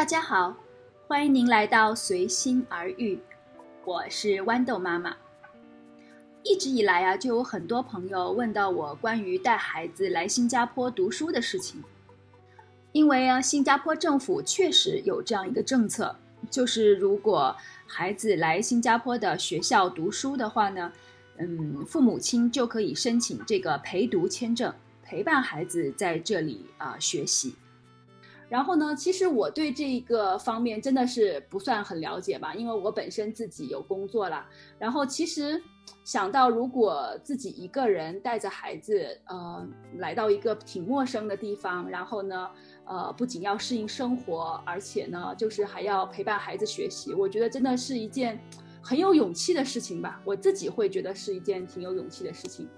大家好，欢迎您来到随心而遇，我是豌豆妈妈。一直以来啊，就有很多朋友问到我关于带孩子来新加坡读书的事情。因为啊，新加坡政府确实有这样一个政策，就是如果孩子来新加坡的学校读书的话呢，嗯，父母亲就可以申请这个陪读签证，陪伴孩子在这里啊学习。然后呢，其实我对这一个方面真的是不算很了解吧，因为我本身自己有工作了。然后其实想到如果自己一个人带着孩子，呃，来到一个挺陌生的地方，然后呢，呃，不仅要适应生活，而且呢，就是还要陪伴孩子学习，我觉得真的是一件很有勇气的事情吧。我自己会觉得是一件挺有勇气的事情。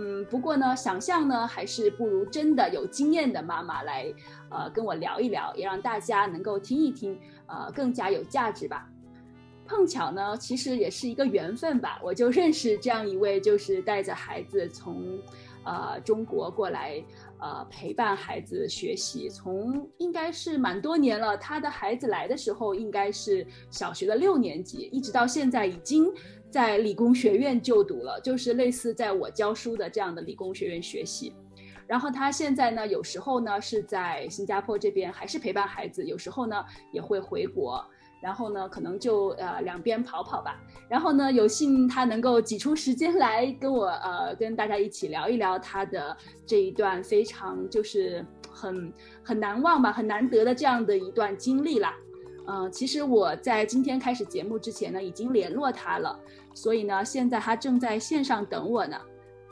嗯，不过呢，想象呢还是不如真的有经验的妈妈来，呃，跟我聊一聊，也让大家能够听一听，呃，更加有价值吧。碰巧呢，其实也是一个缘分吧，我就认识这样一位，就是带着孩子从，呃，中国过来，呃，陪伴孩子学习，从应该是蛮多年了。他的孩子来的时候应该是小学的六年级，一直到现在已经。在理工学院就读了，就是类似在我教书的这样的理工学院学习。然后他现在呢，有时候呢是在新加坡这边还是陪伴孩子，有时候呢也会回国。然后呢，可能就呃两边跑跑吧。然后呢，有幸他能够挤出时间来跟我呃跟大家一起聊一聊他的这一段非常就是很很难忘吧，很难得的这样的一段经历啦。嗯，其实我在今天开始节目之前呢，已经联络他了，所以呢，现在他正在线上等我呢。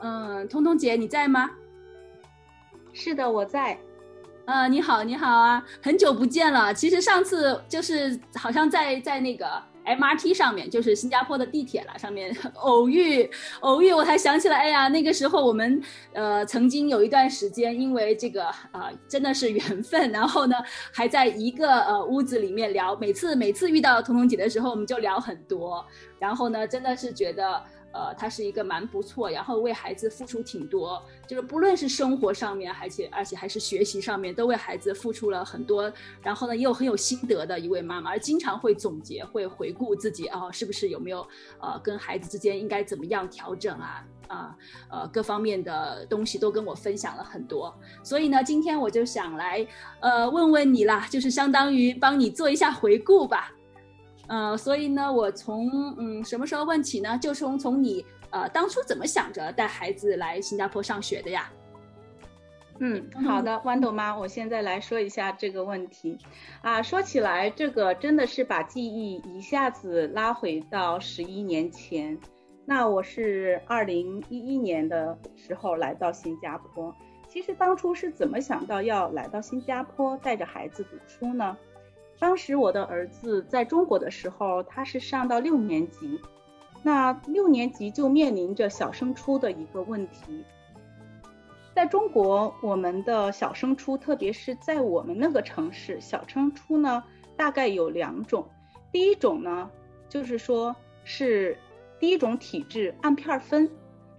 嗯，通通姐你在吗？是的，我在。呃，你好，你好啊，很久不见了。其实上次就是好像在在那个。MRT 上面就是新加坡的地铁了，上面 偶遇偶遇，我才想起来，哎呀，那个时候我们呃曾经有一段时间，因为这个呃真的是缘分，然后呢还在一个呃屋子里面聊，每次每次遇到彤彤姐的时候，我们就聊很多，然后呢真的是觉得。呃，他是一个蛮不错，然后为孩子付出挺多，就是不论是生活上面，而且而且还是学习上面，都为孩子付出了很多。然后呢，也有很有心得的一位妈妈，而经常会总结，会回顾自己啊，是不是有没有呃跟孩子之间应该怎么样调整啊啊呃各方面的东西都跟我分享了很多。所以呢，今天我就想来呃问问你啦，就是相当于帮你做一下回顾吧。呃，所以呢，我从嗯什么时候问起呢？就从从你呃当初怎么想着带孩子来新加坡上学的呀？嗯，好的，豌豆妈，我现在来说一下这个问题。啊，说起来，这个真的是把记忆一下子拉回到十一年前。那我是二零一一年的时候来到新加坡。其实当初是怎么想到要来到新加坡带着孩子读书呢？当时我的儿子在中国的时候，他是上到六年级，那六年级就面临着小升初的一个问题。在中国，我们的小升初，特别是在我们那个城市，小升初呢，大概有两种。第一种呢，就是说是第一种体制，按片分，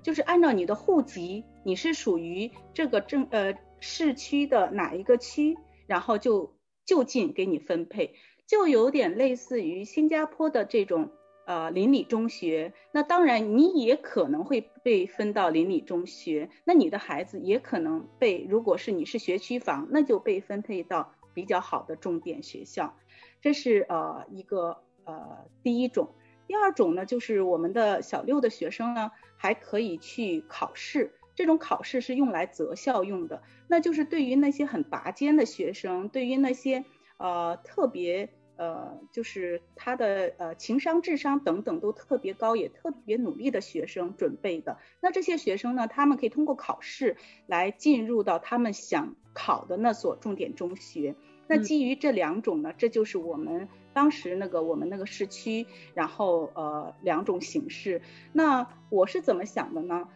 就是按照你的户籍，你是属于这个镇呃市区的哪一个区，然后就。就近给你分配，就有点类似于新加坡的这种呃邻里中学。那当然，你也可能会被分到邻里中学，那你的孩子也可能被，如果是你是学区房，那就被分配到比较好的重点学校。这是呃一个呃第一种。第二种呢，就是我们的小六的学生呢，还可以去考试。这种考试是用来择校用的，那就是对于那些很拔尖的学生，对于那些呃特别呃就是他的呃情商、智商等等都特别高，也特别努力的学生准备的。那这些学生呢，他们可以通过考试来进入到他们想考的那所重点中学。那基于这两种呢，这就是我们当时那个我们那个市区，然后呃两种形式。那我是怎么想的呢？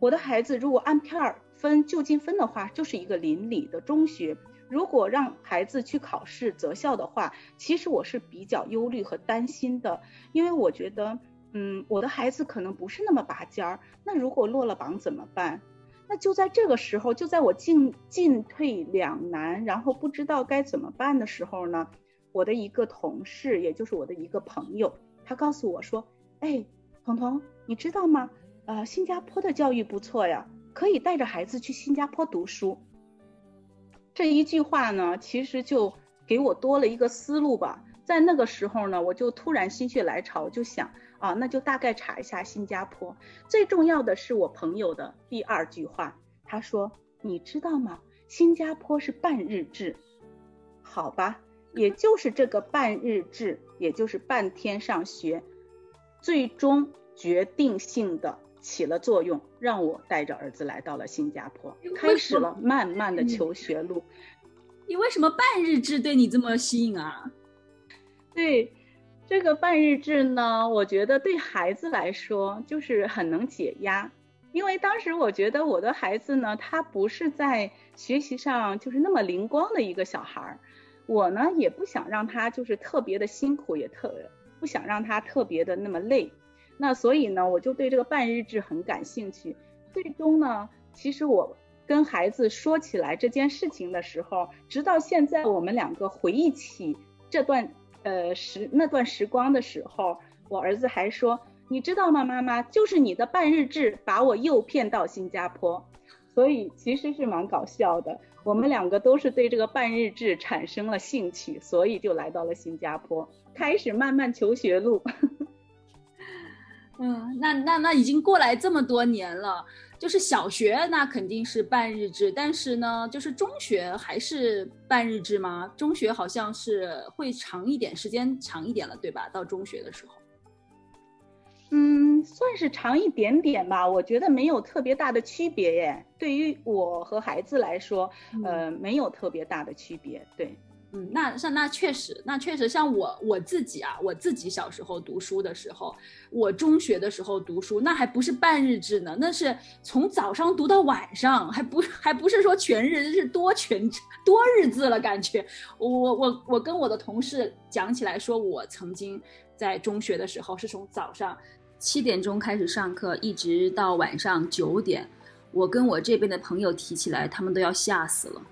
我的孩子如果按片儿分就近分的话，就是一个邻里的中学。如果让孩子去考试择校的话，其实我是比较忧虑和担心的，因为我觉得，嗯，我的孩子可能不是那么拔尖儿。那如果落了榜怎么办？那就在这个时候，就在我进进退两难，然后不知道该怎么办的时候呢，我的一个同事，也就是我的一个朋友，他告诉我说：“哎，彤彤，你知道吗？呃，新加坡的教育不错呀，可以带着孩子去新加坡读书。”这一句话呢，其实就给我多了一个思路吧。在那个时候呢，我就突然心血来潮，就想啊，那就大概查一下新加坡。最重要的是我朋友的第二句话，他说：“你知道吗？新加坡是半日制。”好吧，也就是这个半日制，也就是半天上学，最终决定性的。起了作用，让我带着儿子来到了新加坡，开始了漫漫的求学路。你为什么半日制对你这么吸引啊？对，这个半日制呢，我觉得对孩子来说就是很能解压，因为当时我觉得我的孩子呢，他不是在学习上就是那么灵光的一个小孩儿，我呢也不想让他就是特别的辛苦，也特不想让他特别的那么累。那所以呢，我就对这个半日制很感兴趣。最终呢，其实我跟孩子说起来这件事情的时候，直到现在我们两个回忆起这段呃时那段时光的时候，我儿子还说：“你知道吗，妈妈，就是你的半日制把我诱骗到新加坡。”所以其实是蛮搞笑的。我们两个都是对这个半日制产生了兴趣，所以就来到了新加坡，开始慢慢求学路。嗯，那那那已经过来这么多年了，就是小学那肯定是半日制，但是呢，就是中学还是半日制吗？中学好像是会长一点，时间长一点了，对吧？到中学的时候，嗯，算是长一点点吧，我觉得没有特别大的区别耶。对于我和孩子来说，呃，没有特别大的区别，对。嗯，那像那确实，那确实像我我自己啊，我自己小时候读书的时候，我中学的时候读书，那还不是半日制呢，那是从早上读到晚上，还不还不是说全日，是多全 多日制了，感觉。我我我跟我的同事讲起来，说我曾经在中学的时候是从早上七点钟开始上课，一直到晚上九点，我跟我这边的朋友提起来，他们都要吓死了。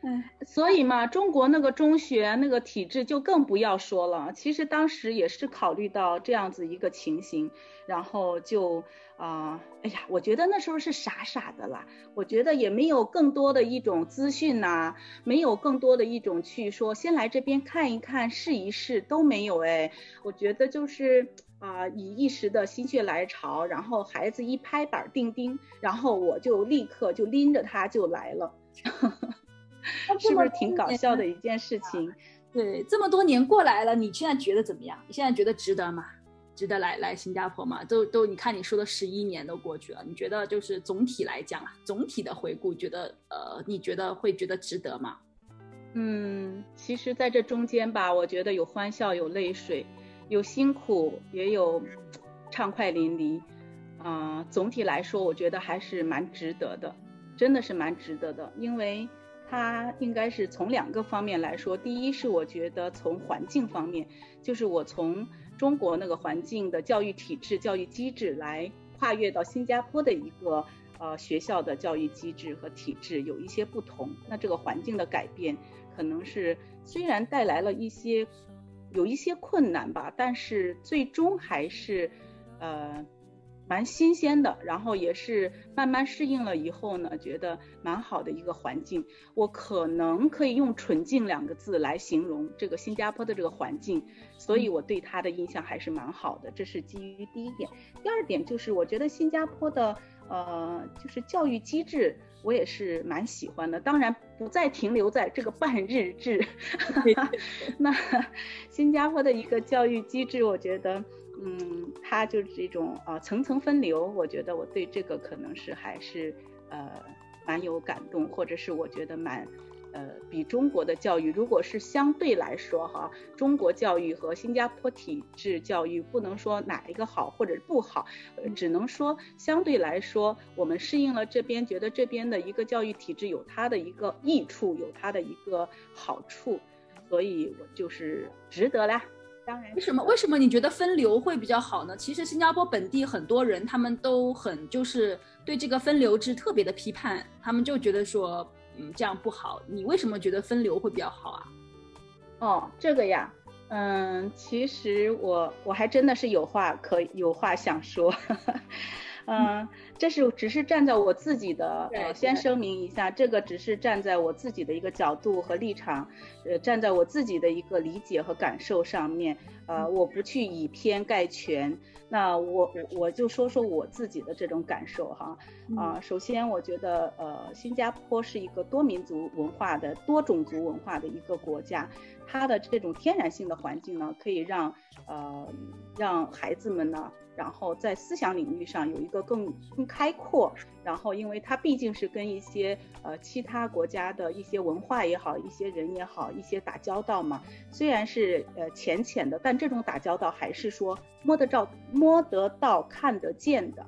哎，所以嘛，中国那个中学那个体制就更不要说了。其实当时也是考虑到这样子一个情形，然后就啊，哎呀，我觉得那时候是傻傻的啦。我觉得也没有更多的一种资讯呐，没有更多的一种去说先来这边看一看、试一试都没有哎。我觉得就是啊，以一时的心血来潮，然后孩子一拍板定钉，然后我就立刻就拎着他就来了。是不是挺搞笑的一件事情？对，这么多年过来了，你现在觉得怎么样？你现在觉得值得吗？值得来来新加坡吗？都都，你看你说的十一年都过去了，你觉得就是总体来讲啊，总体的回顾，觉得呃，你觉得会觉得值得吗？嗯，其实在这中间吧，我觉得有欢笑，有泪水，有辛苦，也有畅快淋漓。啊，总体来说，我觉得还是蛮值得的，真的是蛮值得的，因为。它应该是从两个方面来说，第一是我觉得从环境方面，就是我从中国那个环境的教育体制、教育机制来跨越到新加坡的一个呃学校的教育机制和体制有一些不同。那这个环境的改变，可能是虽然带来了一些有一些困难吧，但是最终还是呃。蛮新鲜的，然后也是慢慢适应了以后呢，觉得蛮好的一个环境。我可能可以用“纯净”两个字来形容这个新加坡的这个环境，所以我对它的印象还是蛮好的。这是基于第一点。第二点就是我觉得新加坡的呃，就是教育机制，我也是蛮喜欢的。当然不再停留在这个半日制 那新加坡的一个教育机制，我觉得。嗯，它就是这种啊层层分流，我觉得我对这个可能是还是呃蛮有感动，或者是我觉得蛮呃比中国的教育，如果是相对来说哈，中国教育和新加坡体制教育不能说哪一个好或者不好，只能说相对来说我们适应了这边，觉得这边的一个教育体制有它的一个益处，有它的一个好处，所以我就是值得啦。为什么为什么你觉得分流会比较好呢？其实新加坡本地很多人他们都很就是对这个分流制特别的批判，他们就觉得说，嗯，这样不好。你为什么觉得分流会比较好啊？哦，这个呀，嗯，其实我我还真的是有话可有话想说。嗯，这是只是站在我自己的，呃，先声明一下，这个只是站在我自己的一个角度和立场，呃，站在我自己的一个理解和感受上面，呃，我不去以偏概全。那我我就说说我自己的这种感受哈。啊，首先我觉得，呃，新加坡是一个多民族文化的、多种族文化的一个国家，它的这种天然性的环境呢，可以让呃让孩子们呢。然后在思想领域上有一个更更开阔，然后因为它毕竟是跟一些呃其他国家的一些文化也好，一些人也好，一些打交道嘛。虽然是呃浅浅的，但这种打交道还是说摸得着、摸得到、看得见的，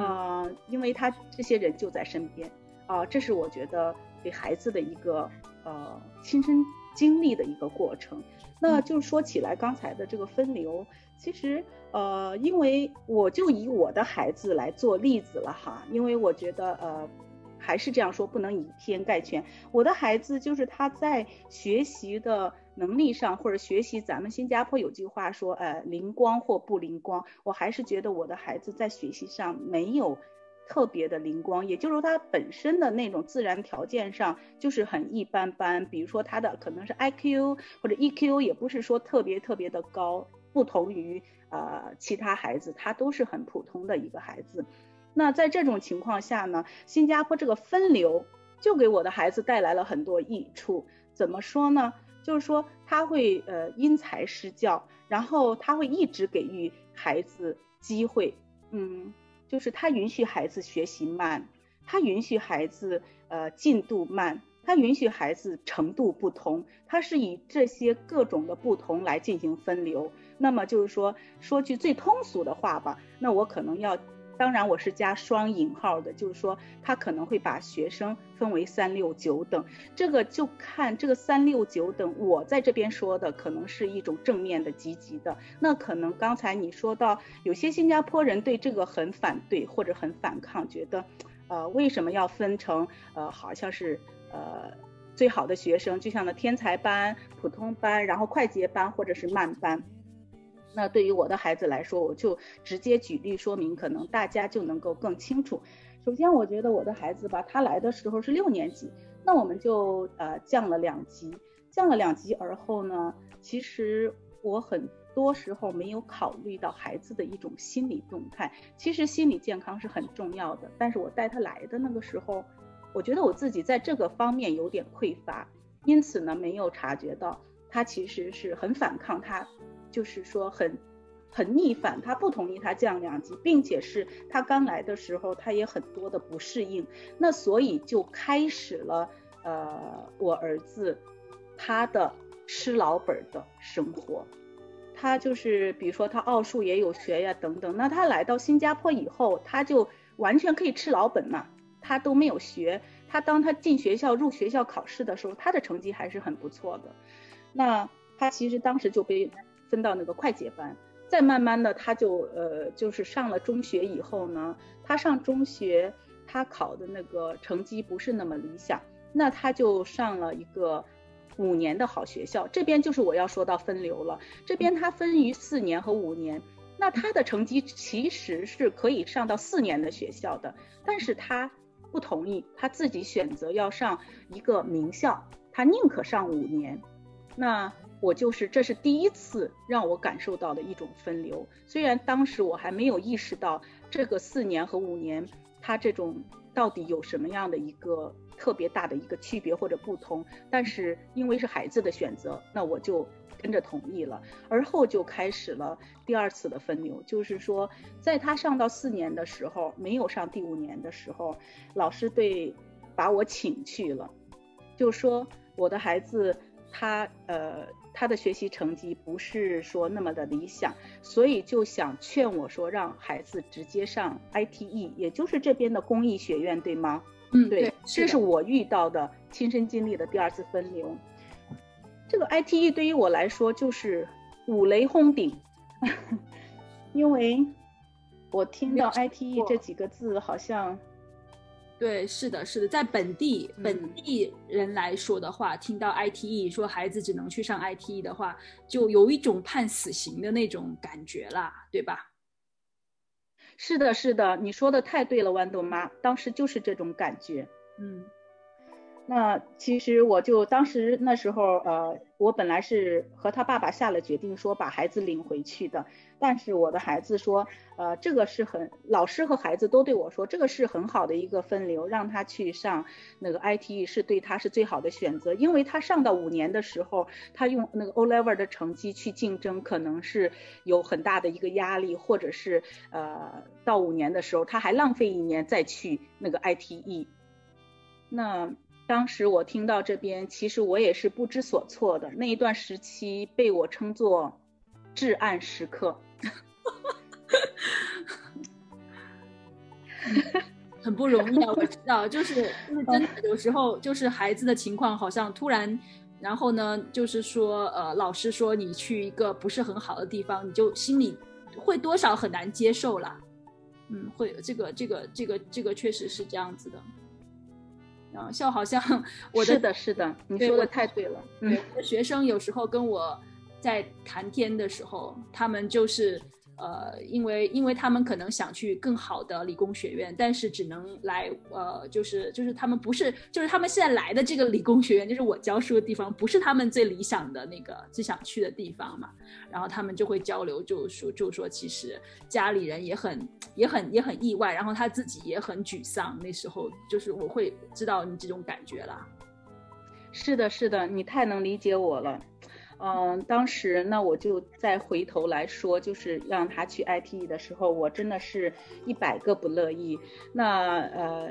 啊，因为他这些人就在身边啊，这是我觉得给孩子的一个呃亲身经历的一个过程。那就说起来刚才的这个分流。其实，呃，因为我就以我的孩子来做例子了哈，因为我觉得，呃，还是这样说，不能以偏概全。我的孩子就是他在学习的能力上，或者学习，咱们新加坡有句话说，呃，灵光或不灵光，我还是觉得我的孩子在学习上没有特别的灵光，也就是说他本身的那种自然条件上就是很一般般，比如说他的可能是 IQ 或者 EQ 也不是说特别特别的高。不同于呃其他孩子，他都是很普通的一个孩子。那在这种情况下呢，新加坡这个分流就给我的孩子带来了很多益处。怎么说呢？就是说他会呃因材施教，然后他会一直给予孩子机会。嗯，就是他允许孩子学习慢，他允许孩子呃进度慢。他允许孩子程度不同，他是以这些各种的不同来进行分流。那么就是说，说句最通俗的话吧，那我可能要，当然我是加双引号的，就是说他可能会把学生分为三六九等。这个就看这个三六九等，我在这边说的可能是一种正面的、积极的。那可能刚才你说到有些新加坡人对这个很反对或者很反抗，觉得，呃，为什么要分成呃，好像是。呃，最好的学生就像那天才班、普通班，然后快捷班或者是慢班。那对于我的孩子来说，我就直接举例说明，可能大家就能够更清楚。首先，我觉得我的孩子吧，他来的时候是六年级，那我们就呃降了两级，降了两级而后呢，其实我很多时候没有考虑到孩子的一种心理动态。其实心理健康是很重要的，但是我带他来的那个时候。我觉得我自己在这个方面有点匮乏，因此呢，没有察觉到他其实是很反抗，他就是说很很逆反，他不同意他降两级，并且是他刚来的时候他也很多的不适应，那所以就开始了呃我儿子他的吃老本的生活，他就是比如说他奥数也有学呀等等，那他来到新加坡以后，他就完全可以吃老本嘛。他都没有学，他当他进学校入学校考试的时候，他的成绩还是很不错的。那他其实当时就被分到那个快捷班，再慢慢的他就呃就是上了中学以后呢，他上中学他考的那个成绩不是那么理想，那他就上了一个五年的好学校。这边就是我要说到分流了，这边他分于四年和五年，那他的成绩其实是可以上到四年的学校的，但是他。不同意，他自己选择要上一个名校，他宁可上五年。那我就是，这是第一次让我感受到的一种分流。虽然当时我还没有意识到这个四年和五年，它这种到底有什么样的一个特别大的一个区别或者不同，但是因为是孩子的选择，那我就。跟着同意了，而后就开始了第二次的分流，就是说，在他上到四年的时候，没有上第五年的时候，老师对把我请去了，就说我的孩子他呃他的学习成绩不是说那么的理想，所以就想劝我说让孩子直接上 ITE，也就是这边的公益学院，对吗？嗯，对，这是我遇到的亲身经历的第二次分流。这个 ITE 对于我来说就是五雷轰顶，因为我听到 ITE 这几个字，好像对，是的，是的，在本地本地人来说的话，听到 ITE 说孩子只能去上 ITE 的话，就有一种判死刑的那种感觉啦，对吧？是的，是的，你说的太对了，豌豆妈，当时就是这种感觉，嗯。那其实我就当时那时候，呃，我本来是和他爸爸下了决定，说把孩子领回去的。但是我的孩子说，呃，这个是很，老师和孩子都对我说，这个是很好的一个分流，让他去上那个 ITE 是对他是最好的选择，因为他上到五年的时候，他用那个 O level 的成绩去竞争，可能是有很大的一个压力，或者是呃，到五年的时候他还浪费一年再去那个 ITE，那。当时我听到这边，其实我也是不知所措的。那一段时期被我称作至暗时刻，很不容易啊！我知道，就是 就是真的，有时候就是孩子的情况好像突然，然后呢，就是说呃，老师说你去一个不是很好的地方，你就心里会多少很难接受啦。嗯，会这个这个这个这个确实是这样子的。啊，笑好像 我的是的，是的，你说的太对了。对，学生有时候跟我在谈天的时候，他们就是。呃，因为因为他们可能想去更好的理工学院，但是只能来呃，就是就是他们不是，就是他们现在来的这个理工学院，就是我教书的地方，不是他们最理想的那个最想去的地方嘛。然后他们就会交流，就说就说其实家里人也很也很也很意外，然后他自己也很沮丧。那时候就是我会知道你这种感觉啦。是的，是的，你太能理解我了。嗯，当时那我就再回头来说，就是让他去 ITE 的时候，我真的是一百个不乐意。那呃。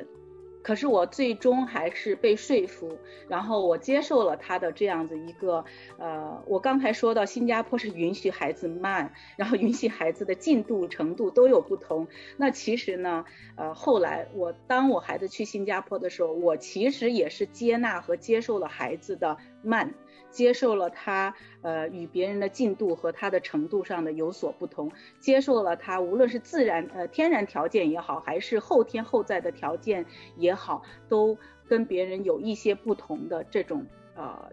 可是我最终还是被说服，然后我接受了他的这样子一个，呃，我刚才说到新加坡是允许孩子慢，然后允许孩子的进度程度都有不同。那其实呢，呃，后来我当我孩子去新加坡的时候，我其实也是接纳和接受了孩子的慢。接受了他，呃，与别人的进度和他的程度上的有所不同，接受了他无论是自然，呃，天然条件也好，还是后天后在的条件也好，都跟别人有一些不同的这种，呃，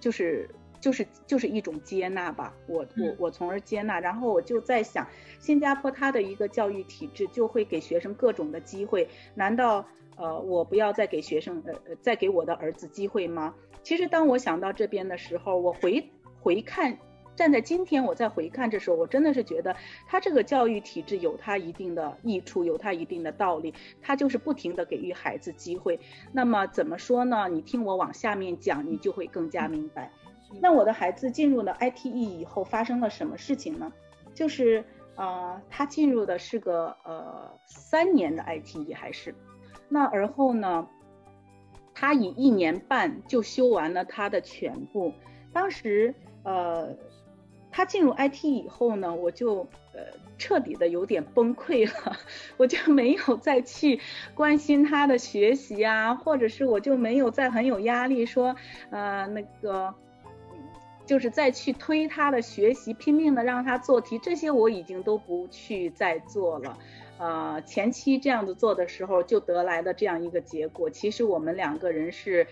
就是就是就是一种接纳吧。我我我从而接纳，然后我就在想，新加坡它的一个教育体制就会给学生各种的机会，难道呃我不要再给学生，呃呃再给我的儿子机会吗？其实当我想到这边的时候，我回回看，站在今天我再回看这时候，我真的是觉得他这个教育体制有他一定的益处，有他一定的道理，他就是不停的给予孩子机会。那么怎么说呢？你听我往下面讲，你就会更加明白。那我的孩子进入了 ITE 以后发生了什么事情呢？就是啊，他进入的是个呃三年的 ITE 还是？那而后呢？他以一年半就修完了他的全部。当时，呃，他进入 IT 以后呢，我就呃彻底的有点崩溃了，我就没有再去关心他的学习啊，或者是我就没有再很有压力说，呃，那个就是再去推他的学习，拼命的让他做题，这些我已经都不去再做了。呃，前期这样子做的时候，就得来的这样一个结果。其实我们两个人是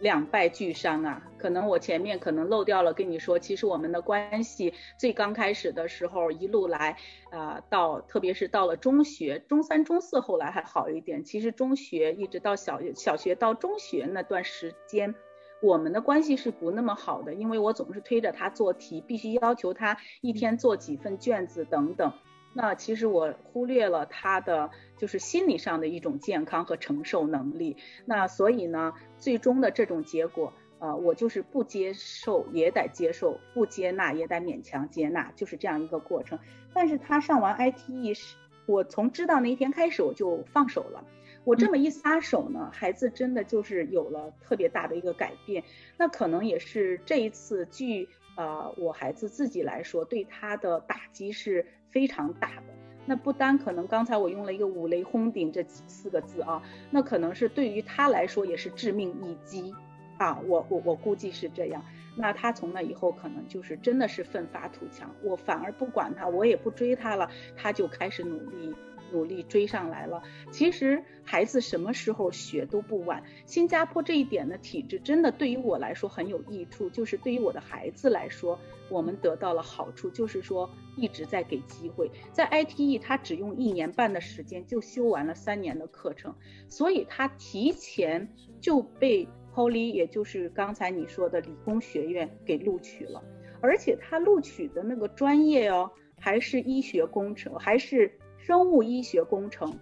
两败俱伤啊。可能我前面可能漏掉了跟你说，其实我们的关系最刚开始的时候，一路来，呃，到特别是到了中学，中三、中四后来还好一点。其实中学一直到小小学到中学那段时间，我们的关系是不那么好的，因为我总是推着他做题，必须要求他一天做几份卷子等等。那其实我忽略了他的就是心理上的一种健康和承受能力。那所以呢，最终的这种结果，呃，我就是不接受也得接受，不接纳也得勉强接纳，就是这样一个过程。但是他上完 ITE 是，我从知道那一天开始我就放手了。我这么一撒手呢，孩子真的就是有了特别大的一个改变。那可能也是这一次据呃我孩子自己来说，对他的打击是。非常大的，那不单可能刚才我用了一个五雷轰顶这四个字啊，那可能是对于他来说也是致命一击啊，我我我估计是这样。那他从那以后可能就是真的是奋发图强，我反而不管他，我也不追他了，他就开始努力努力追上来了。其实孩子什么时候学都不晚。新加坡这一点的体制真的对于我来说很有益处，就是对于我的孩子来说，我们得到了好处，就是说一直在给机会。在 ITE，他只用一年半的时间就修完了三年的课程，所以他提前就被 Poly，也就是刚才你说的理工学院给录取了。而且他录取的那个专业哦，还是医学工程，还是生物医学工程，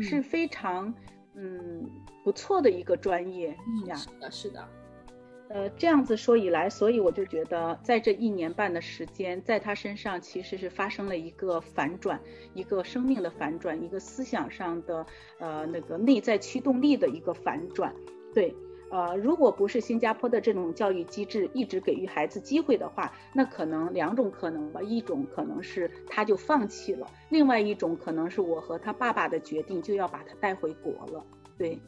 是非常嗯不错的一个专业呀。是的，是的。呃，这样子说以来，所以我就觉得，在这一年半的时间，在他身上其实是发生了一个反转，一个生命的反转，一个思想上的呃那个内在驱动力的一个反转，对。呃，如果不是新加坡的这种教育机制一直给予孩子机会的话，那可能两种可能吧，一种可能是他就放弃了，另外一种可能是我和他爸爸的决定就要把他带回国了。对，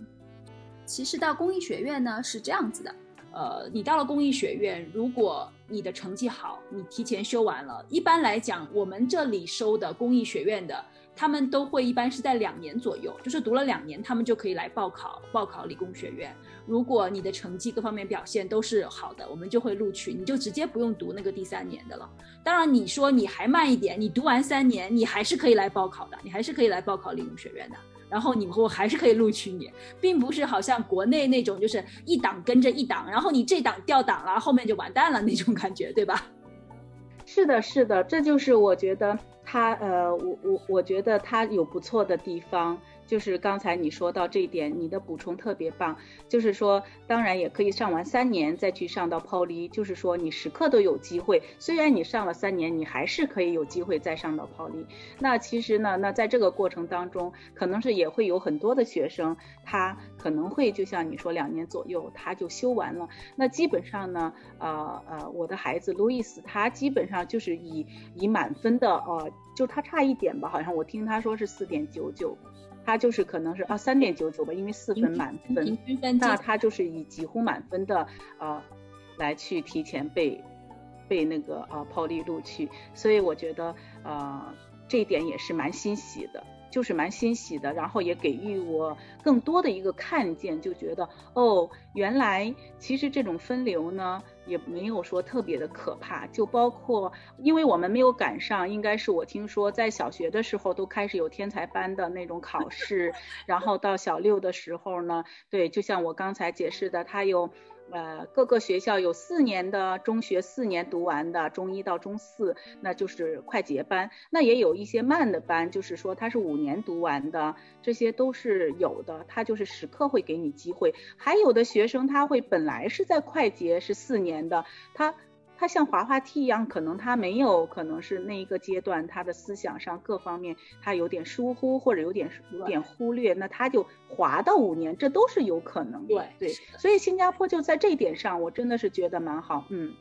其实到公益学院呢是这样子的，呃，你到了公益学院，如果你的成绩好，你提前修完了，一般来讲，我们这里收的公益学院的。他们都会一般是在两年左右，就是读了两年，他们就可以来报考报考理工学院。如果你的成绩各方面表现都是好的，我们就会录取，你就直接不用读那个第三年的了。当然，你说你还慢一点，你读完三年，你还是可以来报考的，你还是可以来报考理工学院的。然后你我还是可以录取你，并不是好像国内那种就是一档跟着一档，然后你这档掉档了，后面就完蛋了那种感觉，对吧？是的，是的，这就是我觉得。他呃，我我我觉得他有不错的地方。就是刚才你说到这一点，你的补充特别棒。就是说，当然也可以上完三年再去上到 Poly，就是说你时刻都有机会。虽然你上了三年，你还是可以有机会再上到 Poly。那其实呢，那在这个过程当中，可能是也会有很多的学生，他可能会就像你说两年左右他就修完了。那基本上呢，呃呃，我的孩子路易斯他基本上就是以以满分的，呃，就他差一点吧，好像我听他说是四点九九。他就是可能是啊三点九九吧，因为四分满分，那他就是以几乎满分的呃来去提前被被那个啊抛离录取，所以我觉得呃这一点也是蛮欣喜的。就是蛮欣喜的，然后也给予我更多的一个看见，就觉得哦，原来其实这种分流呢也没有说特别的可怕，就包括因为我们没有赶上，应该是我听说在小学的时候都开始有天才班的那种考试，然后到小六的时候呢，对，就像我刚才解释的，他有。呃，各个学校有四年的中学，四年读完的，中一到中四，那就是快捷班。那也有一些慢的班，就是说他是五年读完的，这些都是有的。他就是时刻会给你机会。还有的学生他会本来是在快捷是四年的，他。他像滑滑梯一样，可能他没有，可能是那一个阶段，他的思想上各方面他有点疏忽，或者有点有点忽略，那他就滑到五年，这都是有可能。对对，所以新加坡就在这一点上，我真的是觉得蛮好，嗯。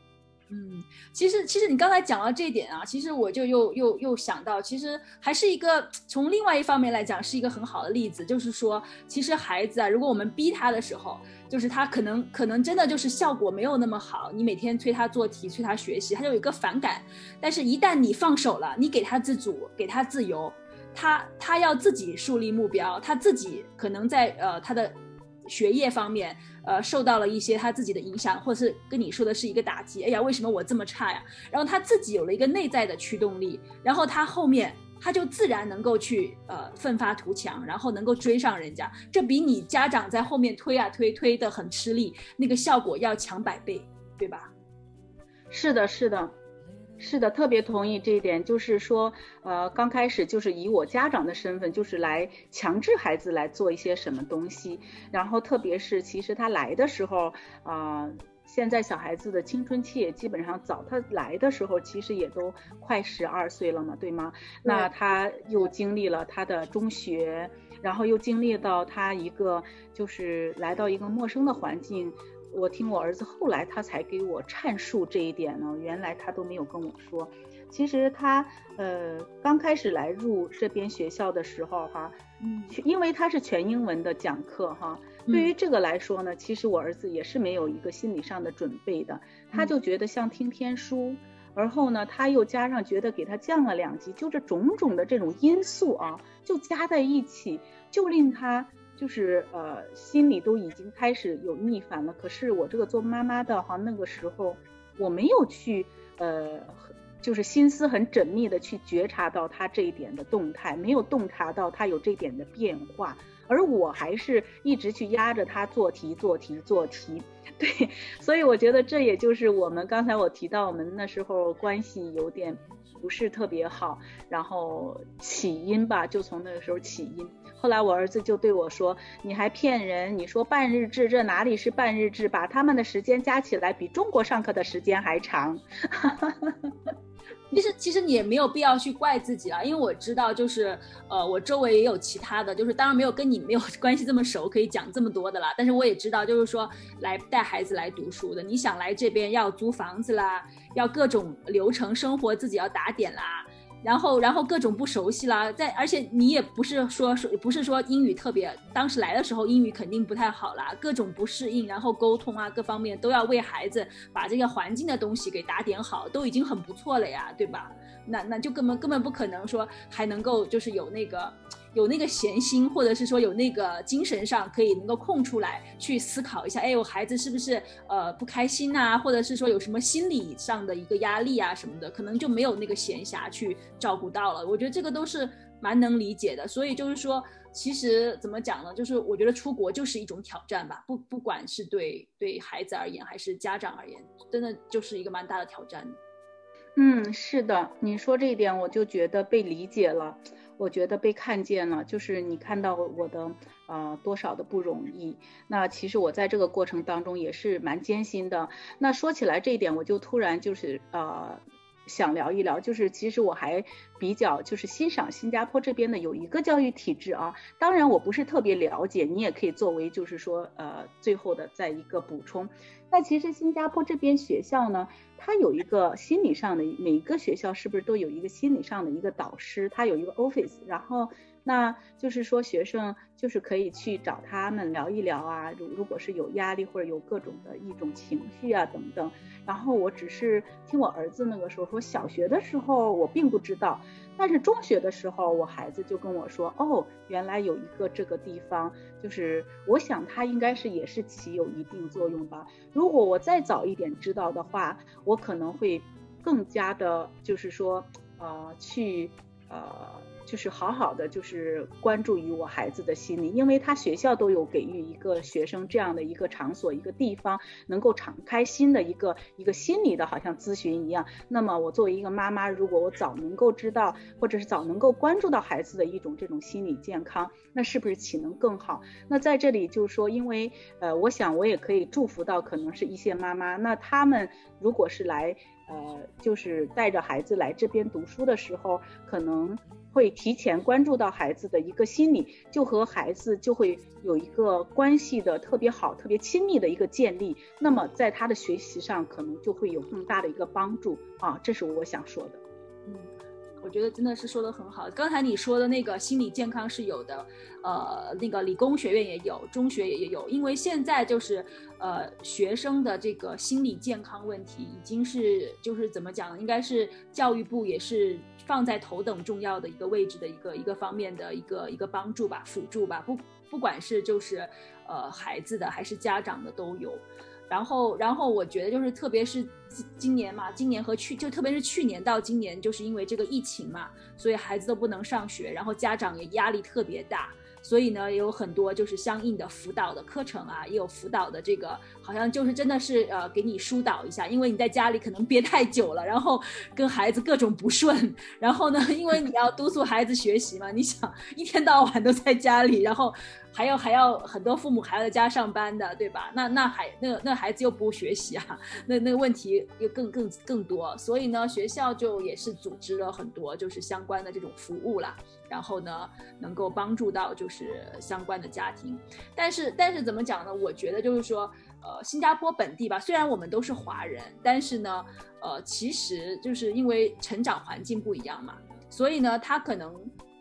嗯，其实其实你刚才讲到这一点啊，其实我就又又又想到，其实还是一个从另外一方面来讲，是一个很好的例子，就是说，其实孩子啊，如果我们逼他的时候，就是他可能可能真的就是效果没有那么好，你每天催他做题，催他学习，他就有一个反感。但是，一旦你放手了，你给他自主，给他自由，他他要自己树立目标，他自己可能在呃他的。学业方面，呃，受到了一些他自己的影响，或者是跟你说的是一个打击。哎呀，为什么我这么差呀？然后他自己有了一个内在的驱动力，然后他后面他就自然能够去呃奋发图强，然后能够追上人家。这比你家长在后面推啊推，推的很吃力，那个效果要强百倍，对吧？是的，是的。是的，特别同意这一点，就是说，呃，刚开始就是以我家长的身份，就是来强制孩子来做一些什么东西，然后特别是其实他来的时候，啊，现在小孩子的青春期也基本上早，他来的时候其实也都快十二岁了嘛，对吗？那他又经历了他的中学，然后又经历到他一个就是来到一个陌生的环境。我听我儿子后来他才给我阐述这一点呢，原来他都没有跟我说。其实他呃刚开始来入这边学校的时候哈，嗯，因为他是全英文的讲课哈，对于这个来说呢，其实我儿子也是没有一个心理上的准备的，他就觉得像听天书，而后呢，他又加上觉得给他降了两级，就这种种的这种因素啊，就加在一起，就令他就是呃心里都已经开始有逆反了。可是我这个做妈妈的哈，那个时候我没有去呃，就是心思很缜密的去觉察到他这一点的动态，没有洞察到他有这点的变化，而我还是一直去压着他做题做题做题。对，所以我觉得这也就是我们刚才我提到我们那时候关系有点不是特别好，然后起因吧，就从那个时候起因。后来我儿子就对我说：“你还骗人！你说半日制，这哪里是半日制？把他们的时间加起来，比中国上课的时间还长。”其实，其实你也没有必要去怪自己了，因为我知道，就是，呃，我周围也有其他的，就是当然没有跟你没有关系这么熟，可以讲这么多的啦。但是我也知道，就是说来带孩子来读书的，你想来这边要租房子啦，要各种流程生活自己要打点啦。然后，然后各种不熟悉啦，在而且你也不是说说不是说英语特别，当时来的时候英语肯定不太好啦，各种不适应，然后沟通啊各方面都要为孩子把这个环境的东西给打点好，都已经很不错了呀，对吧？那那就根本根本不可能说还能够就是有那个。有那个闲心，或者是说有那个精神上可以能够空出来去思考一下，哎，我孩子是不是呃不开心呐，或者是说有什么心理上的一个压力啊什么的，可能就没有那个闲暇去照顾到了。我觉得这个都是蛮能理解的。所以就是说，其实怎么讲呢？就是我觉得出国就是一种挑战吧，不不管是对对孩子而言，还是家长而言，真的就是一个蛮大的挑战。嗯，是的，你说这一点，我就觉得被理解了。我觉得被看见了，就是你看到我的呃多少的不容易。那其实我在这个过程当中也是蛮艰辛的。那说起来这一点，我就突然就是呃想聊一聊，就是其实我还比较就是欣赏新加坡这边的有一个教育体制啊。当然我不是特别了解，你也可以作为就是说呃最后的再一个补充。那其实新加坡这边学校呢？它有一个心理上的，每个学校是不是都有一个心理上的一个导师？他有一个 office，然后那就是说学生就是可以去找他们聊一聊啊，如如果是有压力或者有各种的一种情绪啊等等。然后我只是听我儿子那个时候说，小学的时候我并不知道。但是中学的时候，我孩子就跟我说，哦，原来有一个这个地方，就是我想他应该是也是起有一定作用吧。如果我再早一点知道的话，我可能会更加的，就是说，呃，去，呃。就是好好的，就是关注于我孩子的心理，因为他学校都有给予一个学生这样的一个场所、一个地方，能够敞开心的一个一个心理的，好像咨询一样。那么我作为一个妈妈，如果我早能够知道，或者是早能够关注到孩子的一种这种心理健康，那是不是岂能更好？那在这里就是说，因为呃，我想我也可以祝福到可能是一些妈妈，那他们如果是来呃，就是带着孩子来这边读书的时候，可能。会提前关注到孩子的一个心理，就和孩子就会有一个关系的特别好、特别亲密的一个建立。那么在他的学习上，可能就会有更大的一个帮助啊，这是我想说的。嗯。我觉得真的是说的很好。刚才你说的那个心理健康是有的，呃，那个理工学院也有，中学也也有。因为现在就是，呃，学生的这个心理健康问题已经是，就是怎么讲，应该是教育部也是放在头等重要的一个位置的一个一个方面的一个一个帮助吧，辅助吧。不不管是就是，呃，孩子的还是家长的都有。然后，然后我觉得就是，特别是今年嘛，今年和去就特别是去年到今年，就是因为这个疫情嘛，所以孩子都不能上学，然后家长也压力特别大。所以呢，也有很多就是相应的辅导的课程啊，也有辅导的这个，好像就是真的是呃给你疏导一下，因为你在家里可能憋太久了，然后跟孩子各种不顺，然后呢，因为你要督促孩子学习嘛，你想一天到晚都在家里，然后还要还要很多父母还要在家上班的，对吧？那那还那那孩子又不学习啊，那那个问题又更更更多，所以呢，学校就也是组织了很多就是相关的这种服务啦。然后呢，能够帮助到就是相关的家庭，但是但是怎么讲呢？我觉得就是说，呃，新加坡本地吧，虽然我们都是华人，但是呢，呃，其实就是因为成长环境不一样嘛，所以呢，他可能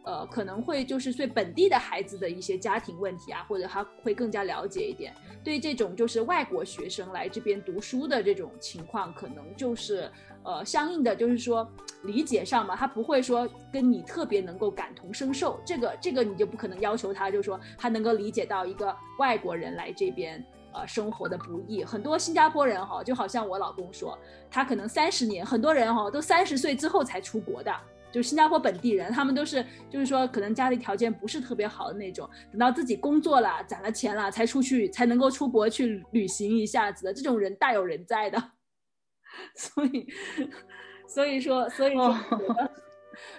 呃可能会就是对本地的孩子的一些家庭问题啊，或者他会更加了解一点。对这种就是外国学生来这边读书的这种情况，可能就是呃相应的就是说理解上嘛，他不会说跟你特别能够感同身受，这个这个你就不可能要求他，就是说他能够理解到一个外国人来这边。呃，生活的不易，很多新加坡人哈，就好像我老公说，他可能三十年，很多人哈都三十岁之后才出国的，就是新加坡本地人，他们都是就是说可能家里条件不是特别好的那种，等到自己工作了，攒了钱了，才出去才能够出国去旅行一下子的，这种人大有人在的，所以，所以说，所以说，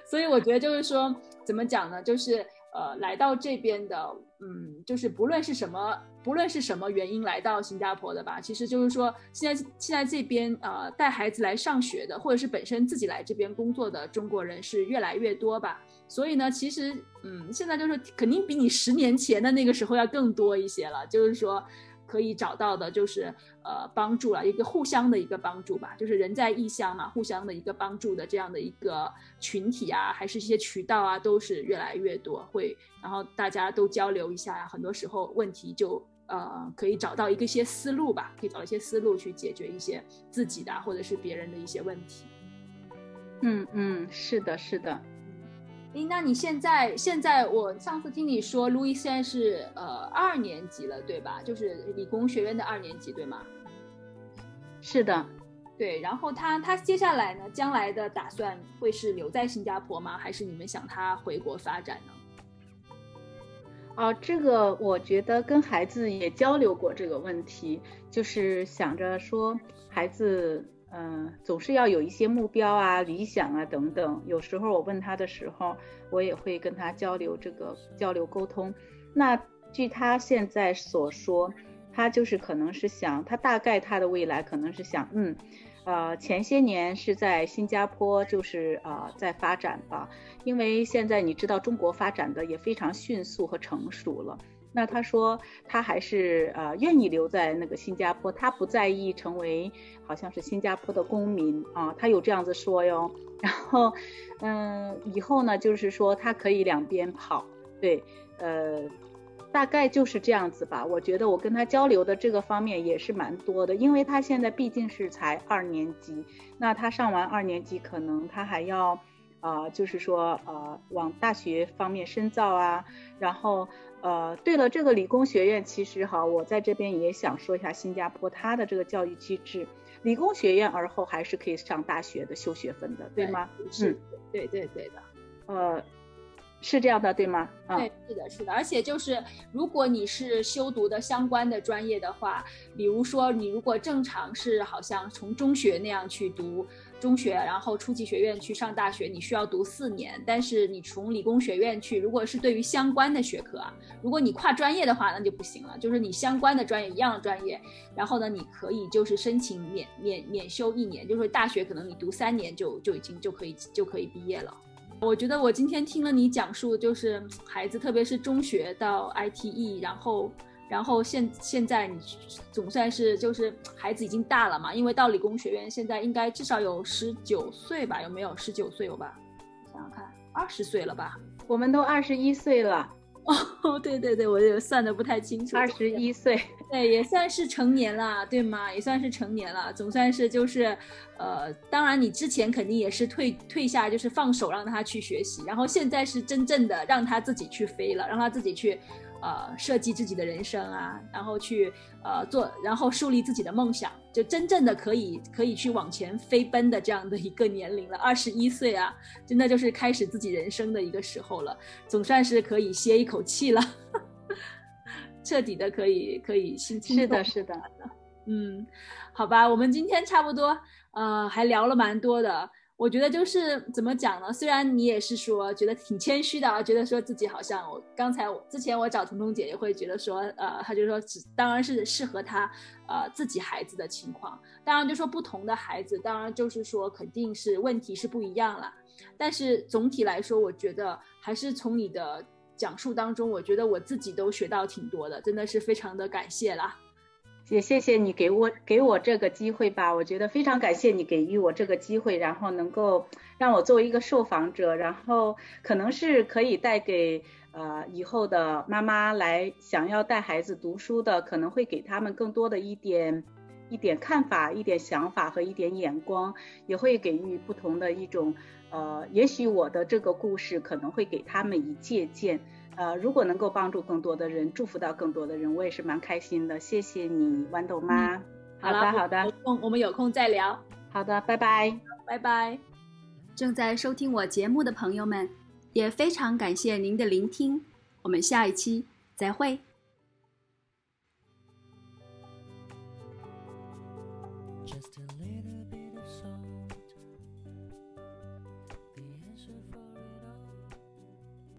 所以我觉得就是说，怎么讲呢？就是呃，来到这边的。嗯，就是不论是什么，不论是什么原因来到新加坡的吧，其实就是说，现在现在这边呃带孩子来上学的，或者是本身自己来这边工作的中国人是越来越多吧。所以呢，其实嗯，现在就是肯定比你十年前的那个时候要更多一些了，就是说。可以找到的就是呃帮助了一个互相的一个帮助吧，就是人在异乡嘛，互相的一个帮助的这样的一个群体啊，还是一些渠道啊，都是越来越多，会然后大家都交流一下，很多时候问题就呃可以找到一个些思路吧，可以找一些思路去解决一些自己的或者是别人的一些问题。嗯嗯，是的，是的。诶，那你现在现在我上次听你说，路易现在是呃二年级了，对吧？就是理工学院的二年级，对吗？是的，对。然后他他接下来呢，将来的打算会是留在新加坡吗？还是你们想他回国发展呢？哦，这个我觉得跟孩子也交流过这个问题，就是想着说孩子。嗯，总是要有一些目标啊、理想啊等等。有时候我问他的时候，我也会跟他交流这个交流沟通。那据他现在所说，他就是可能是想，他大概他的未来可能是想，嗯，呃，前些年是在新加坡，就是呃在发展吧。因为现在你知道中国发展的也非常迅速和成熟了。那他说他还是呃愿意留在那个新加坡，他不在意成为好像是新加坡的公民啊，他有这样子说哟。然后嗯，以后呢就是说他可以两边跑，对，呃，大概就是这样子吧。我觉得我跟他交流的这个方面也是蛮多的，因为他现在毕竟是才二年级，那他上完二年级可能他还要啊，就是说呃往大学方面深造啊，然后。呃，对了，这个理工学院其实哈，我在这边也想说一下新加坡它的这个教育机制，理工学院而后还是可以上大学的修学分的，对吗？是，对对对的，呃，是这样的，对吗？对，是的，是的，而且就是如果你是修读的相关的专业的话，比如说你如果正常是好像从中学那样去读。中学，然后初级学院去上大学，你需要读四年。但是你从理工学院去，如果是对于相关的学科啊，如果你跨专业的话，那就不行了。就是你相关的专业一样的专业，然后呢，你可以就是申请免免免修一年，就是大学可能你读三年就就已经就可以就可以毕业了。我觉得我今天听了你讲述，就是孩子，特别是中学到 ITE，然后。然后现现在你总算是就是孩子已经大了嘛，因为到理工学院现在应该至少有十九岁吧？有没有十九岁有吧？想想看，二十岁了吧？我们都二十一岁了。哦，对对对，我也算的不太清楚。二十一岁，对，也算是成年了，对吗？也算是成年了，总算是就是，呃，当然你之前肯定也是退退下，就是放手让他去学习，然后现在是真正的让他自己去飞了，让他自己去。呃，设计自己的人生啊，然后去呃做，然后树立自己的梦想，就真正的可以可以去往前飞奔的这样的一个年龄了。二十一岁啊，真的就是开始自己人生的一个时候了，总算是可以歇一口气了，彻底的可以可以心轻是的，是的，嗯，好吧，我们今天差不多呃还聊了蛮多的。我觉得就是怎么讲呢？虽然你也是说觉得挺谦虚的啊，觉得说自己好像我刚才我之前我找彤彤姐姐会觉得说，呃，她就说只当然是适合她，呃自己孩子的情况。当然就说不同的孩子，当然就是说肯定是问题是不一样了。但是总体来说，我觉得还是从你的讲述当中，我觉得我自己都学到挺多的，真的是非常的感谢啦。也谢谢你给我给我这个机会吧，我觉得非常感谢你给予我这个机会，然后能够让我作为一个受访者，然后可能是可以带给呃以后的妈妈来想要带孩子读书的，可能会给他们更多的一点一点看法、一点想法和一点眼光，也会给予不同的一种呃，也许我的这个故事可能会给他们以借鉴。呃，如果能够帮助更多的人，祝福到更多的人，我也是蛮开心的。谢谢你，豌豆妈。好的，好的，有空我们有空再聊。好的，拜拜，拜拜。正在收听我节目的朋友们，也非常感谢您的聆听。我们下一期再会。